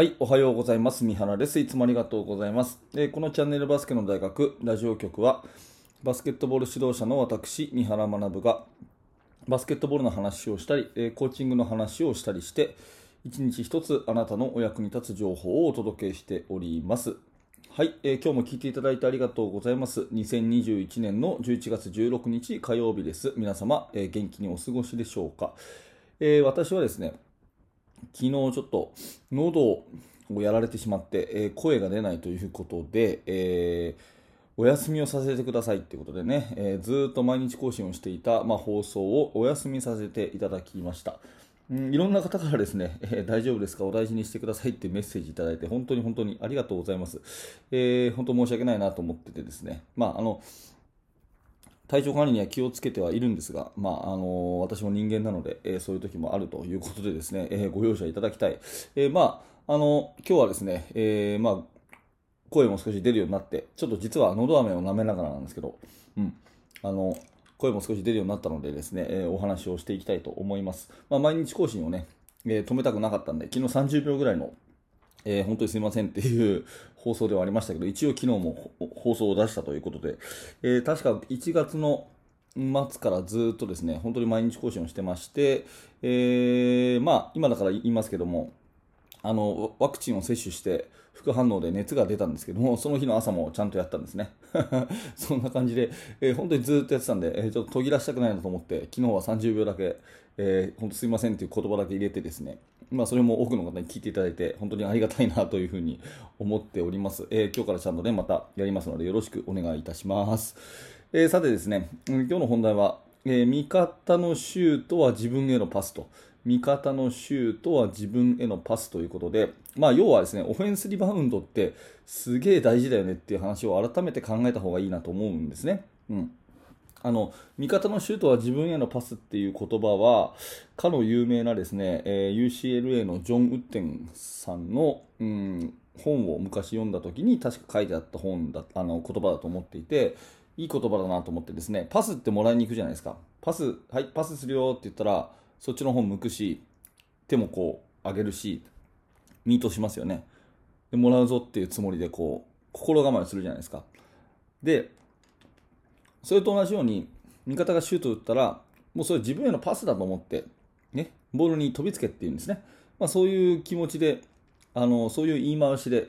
はい、おはようございます。三原です。いつもありがとうございます。えーこのチャンネルバスケの大学ラジオ局は、バスケットボール指導者の私、三原学が、バスケットボールの話をしたり、えーコーチングの話をしたりして、一日一つあなたのお役に立つ情報をお届けしております。はい、えー今日も聞いていただいてありがとうございます。2021年の11月16日火曜日です。皆様、え元気にお過ごしでしょうか。え私はですね、昨日ちょっと喉をやられてしまって、えー声が出ないということで、えーお休みをさせてくださいということでね、えーずっと毎日更新をしていた、まあ、放送をお休みさせていただきました。んいろんな方からですね、えー大丈夫ですか、お大事にしてくださいってメッセージいただいて、本当に本当にありがとうございます。えー本当申し訳ないなと思っててですね、まあ、あの、体調管理には気をつけてはいるんですが、まああの私も人間なので、えーそういう時もあるということでですね、えーご容赦いただきたい。えーまあ、あの今日はですね、えーまあ、声も少し出るようになって、ちょっと実は喉飴を舐めながらなんですけど、うん、あの声も少し出るようになったのでですね、えーお話をしていきたいと思います。まあ、毎日更新をね、えー止めたくなかったんで、昨日30秒ぐらいのえー本当にすいませんっていう放送ではありましたけど、一応昨日も放送を出したということで、えー確か1月の末からずっとですね、本当に毎日更新をしてまして、えーまあ、今だから言いますけども、あのワクチンを接種して副反応で熱が出たんですけども、その日の朝もちゃんとやったんですね。そんな感じで、えー本当にずっとやってたんで、えーちょっと途切らしたくないなと思って、昨日は30秒だけ、えー本当すいませんという言葉だけ入れてですね、まあ、それも多くの方に聞いていただいて、本当にありがたいなというふうに思っております。えー今日からちゃんとね、またやりますので、よろしくお願いいたします。えーさてですね、うん今日の本題は、え味方のシュートは自分へのパスと。味方のシュートは自分へのパスということで、まあ、要はですね、オフェンスリバウンドってすげえ大事だよねっていう話を改めて考えた方がいいなと思うんですね。うん。あの、味方のシュートは自分へのパスっていう言葉は、かの有名なですね、えー UCLA のジョン・ウッテンさんの、うん、本を昔読んだ時に確か書いてあった本だ、あの、言葉だと思っていて、いい言葉だなと思ってですね、パスってもらいに行くじゃないですか。パス、はい、パスするよって言ったら、そっちの方向くし、手もこう上げるし、ミートしますよね。で、もらうぞっていうつもりでこう、心構えするじゃないですか。で、それと同じように、味方がシュート打ったら、もうそれ自分へのパスだと思って、ね、ボールに飛びつけっていうんですね。まあ、そういう気持ちで、あの、そういう言い回しで、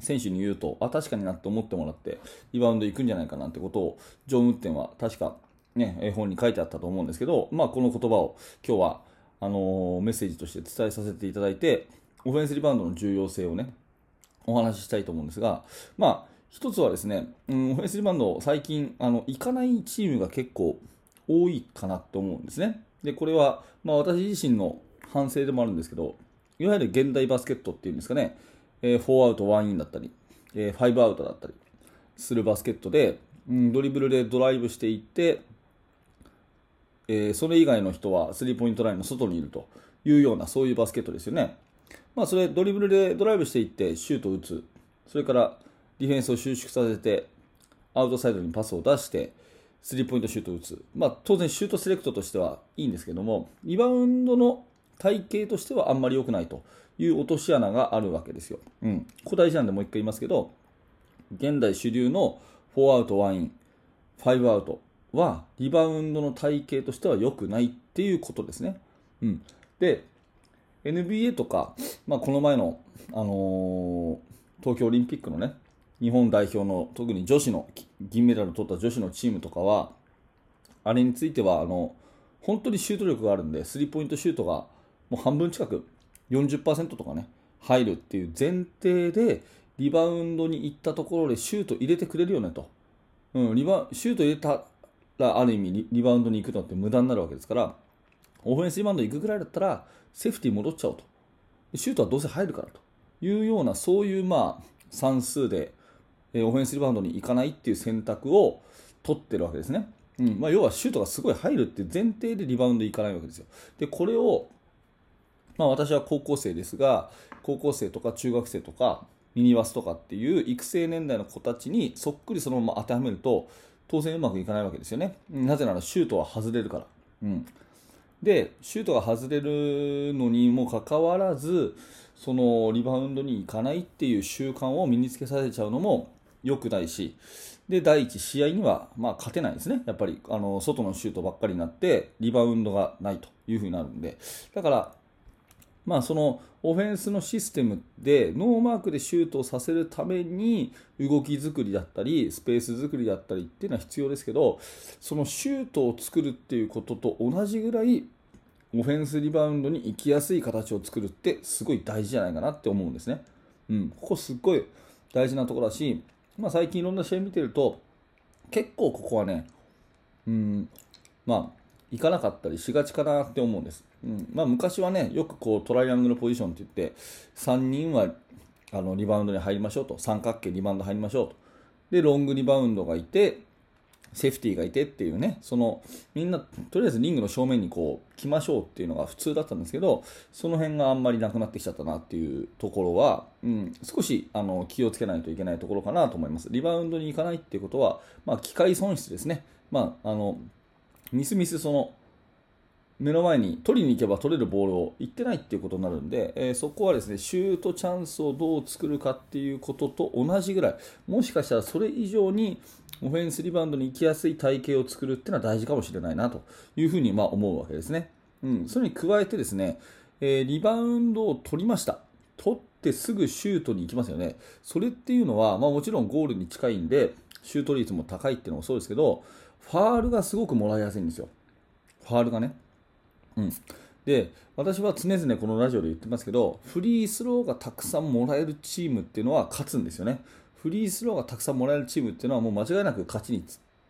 選手に言うと、あ、確かになって思ってもらって、リバウンド行くんじゃないかなってことを、ジョン・ウッテンは確か、ね、絵本に書いてあったと思うんですけど、まあ、この言葉を今日はあのメッセージとして伝えさせていただいて、オフェンスリバウンドの重要性をね、お話ししたいと思うんですが、まあ、一つはですね、うん、オフェンスリバウンド、最近、あの行かないチームが結構多いかなと思うんですね。で、これは、まあ、私自身の反省でもあるんですけど、いわゆる現代バスケットっていうんですかね、えー4アウト1インだったり、えー5アウトだったりするバスケットで、うん、ドリブルでドライブしていって、えーそれ以外の人はスリーポイントラインの外にいるというようなそういうバスケットですよね。まあ、それドリブルでドライブしていってシュートを打つ、それからディフェンスを収縮させてアウトサイドにパスを出してスリーポイントシュートを打つ、まあ、当然シュートセレクトとしてはいいんですけどもリバウンドの体系としてはあんまり良くないという落とし穴があるわけですよ。うん、ここ大事なんでもう一回言いますけど現代主流の4アウト1イン5アウトはリバウンドの体系としては良くないっていうことですね。うん、で NBA とか、まあ、この前の、あのー東京オリンピックのね日本代表の特に女子の銀メダルを取った女子のチームとかはあれについてはあの本当にシュート力があるんでスリーポイントシュートがもう半分近く40%とかね入るっていう前提でリバウンドに行ったところでシュート入れてくれるよねと、うん、リバシュート入れたらある意味リバウンドに行くのって無駄になるわけですからオフェンスリバウンド行くぐらいだったらセーフティー戻っちゃおうとシュートはどうせ入るからというようなそういうまあ算数でえオフェンスリバウンドに行かないっていう選択を取ってるわけですね。うんまあ、要はシュートがすごい入るっていう前提でリバウンド行かないわけですよ。で、これを、まあ、私は高校生ですが、高校生とか中学生とかミニバスとかっていう育成年代の子たちにそっくりそのまま当てはめると当然うまくいかないわけですよね。なぜならシュートは外れるから。うん、でシュートが外れるのにもかかわらずそのリバウンドに行かないっていう習慣を身につけさせちゃうのも良くないしで第一試合にはまあ勝てないですね、やっぱりあの外のシュートばっかりになってリバウンドがないというふうになるんでだからまあ、そのオフェンスのシステムでノーマークでシュートをさせるために動き作りだったりスペース作りだったりっていうのは必要ですけどそのシュートを作るっていうことと同じぐらいオフェンスリバウンドに行きやすい形を作るってすごい大事じゃないかなって思うんですね。うん、ここすっごい大事なところだし、まあ、最近いろんな試合見てると結構ここはね、うん、まあ行かなかったりしがちかなって思うんです。うんまあ、昔はね、よくこうトライアングルポジションって言って、3人はあのリバウンドに入りましょうと、三角形リバウンド入りましょうと。で、ロングリバウンドがいて、セーフティーがいてっていうね、そのみんなとりあえずリングの正面にこう来ましょうっていうのが普通だったんですけど、その辺があんまりなくなってきちゃったなっていうところは、うん、少しあの気をつけないといけないところかなと思います。リバウンドに行かないっていうことは、まあ、機械損失ですね。まあ、あのみすみすその目の前に取りに行けば取れるボールを行ってないっていうことになるんで、えー、そこはですねシュートチャンスをどう作るかっていうことと同じぐらいもしかしたらそれ以上にオフェンスリバウンドに行きやすい体系を作るっていうのは大事かもしれないなというふうにま思うわけですね。うん、それに加えてですね、えー、リバウンドを取りました。取ってすぐシュートに行きますよね。それっていうのは、まあ、もちろんゴールに近いんで、シュート率も高いっていうのもそうですけど、ファールがすごくもらいやすいんですよ。ファールがね。うん、で私は常々このラジオで言ってますけどフリースローがたくさんもらえるチームっていうのは勝つんですよね。フリースローがたくさんもらえるチームっていうのはもう間違いなく勝ちに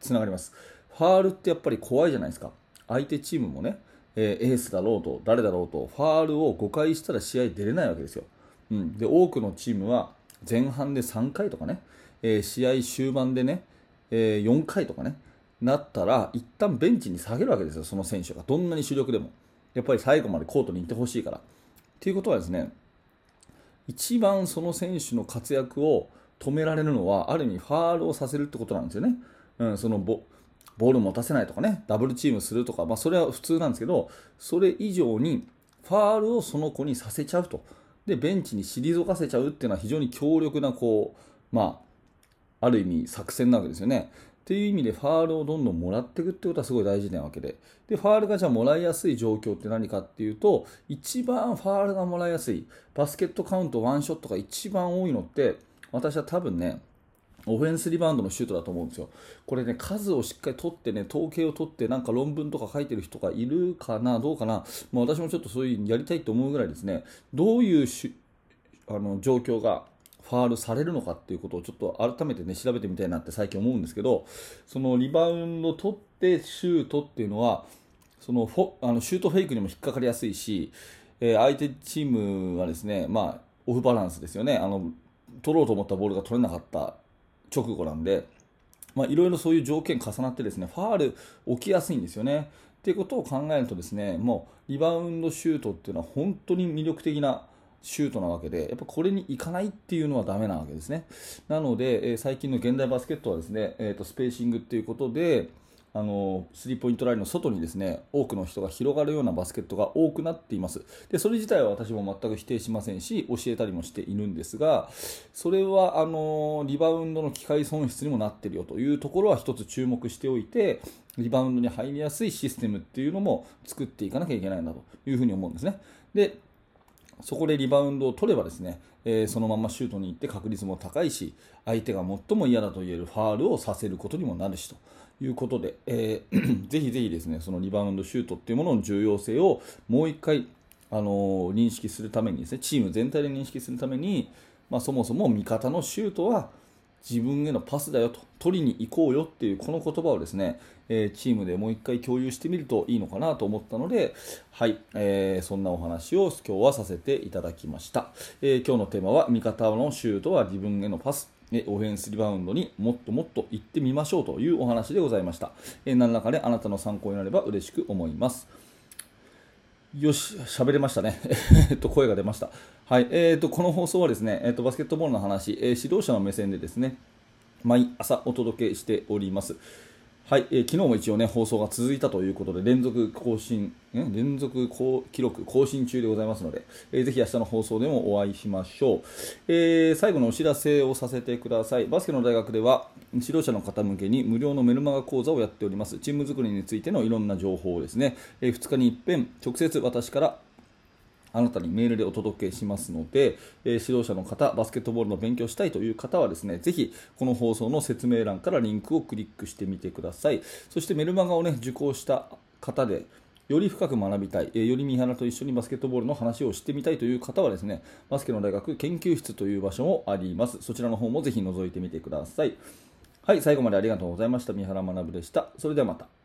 つながります。ファールってやっぱり怖いじゃないですか。相手チームもね、えー、エースだろうと誰だろうとファールを5回したら試合出れないわけですよ、うん、で多くのチームは前半で3回とかね、えー、試合終盤でね、えー、4回とかねなったら一旦ベンチに下げるわけですよ、その選手がどんなに主力でもやっぱり最後までコートに行ってほしいから。ということはですね一番その選手の活躍を止められるのはある意味ファールをさせるってことなんですよね。うん、そのボボール持たせないとかねダブルチームするとか、まあ、それは普通なんですけどそれ以上にファールをその子にさせちゃうとでベンチに退かせちゃうっていうのは非常に強力なこう、まあ、ある意味作戦なわけですよね。っていう意味でファールをどんどんもらっていくってことはすごい大事なわけで。でファールがじゃあもらいやすい状況って何かっていうと一番ファールがもらいやすいバスケットカウントワンショットが一番多いのって私は多分ねオフェンスリバウンドのシュートだと思うんですよ。これね、数をしっかり取ってね、統計を取って、なんか論文とか書いてる人がいるかな、どうかな、まあ、私もちょっとそういうやりたいと思うぐらいですね、どういうあの状況がファールされるのかっていうことをちょっと改めてね調べてみたいなって最近思うんですけどそのリバウンド取ってシュートっていうのはそのフォあのシュートフェイクにも引っかかりやすいし、えー、相手チームはですねまあオフバランスですよねあの取ろうと思ったボールが取れなかった直後なんでま、いろいろそういう条件重なってですねファール起きやすいんですよね。っていうことを考えるとですねもうリバウンドシュートっていうのは本当に魅力的なシュートなわけで、やっぱこれに行かないっていうのはダメなわけですね。なので、えー、最近の現代バスケットはですね、えーと、スペーシングっていうことで、あのスリーポイントラインの外にですね多くの人が広がるようなバスケットが多くなっていますでそれ自体は私も全く否定しませんし教えたりもしているんですがそれはあのリバウンドの機会損失にもなっているよというところは一つ注目しておいてリバウンドに入りやすいシステムっていうのも作っていかなきゃいけないんだというふうに思うんですねでそこでリバウンドを取ればですね、えー、そのままシュートに行って確率も高いし相手が最も嫌だと言えるファールをさせることにもなるしということで、えー、ぜひぜひですねそのリバウンドシュートっていうものの重要性をもう1回、あのー、認識するためにですねチーム全体で認識するために、まあ、そもそも味方のシュートは自分へのパスだよと取りに行こうよっていうこの言葉をですね、え、チームでもう一回共有してみるといいのかなと思ったので、はい、えー、そんなお話を今日はさせていただきました、えー、今日のテーマは味方のシュートは自分へのパス。オフェンスリバウンドにもっともっと行ってみましょうというお話でございました、え何らかであなたの参考になれば嬉しく思います。よし、喋れましたね。えっと、声が出ました。はい。えー、っと、この放送はですね、えー、っと、バスケットボールの話、えー、指導者の目線でですね、毎朝お届けしております。はい、えー昨日も一応ね、放送が続いたということで、連続更新、連続記録更新中でございますので、えーぜひ明日の放送でもお会いしましょう。えー最後のお知らせをさせてください。バスケの大学では、指導者の方向けに無料のメルマガ講座をやっております。チーム作りについてのいろんな情報をですね、え2日に一遍、直接私からあなたにメールでお届けしますので、えー指導者の方、バスケットボールの勉強したいという方はですね、ぜひこの放送の説明欄からリンクをクリックしてみてください。そしてメルマガをね、受講した方で、より深く学びたい、えーより三原と一緒にバスケットボールの話をしてみたいという方はですね、バスケの大学研究室という場所もあります。そちらの方もぜひ覗いてみてください。はい、最後までありがとうございました。三原学でした。それではまた。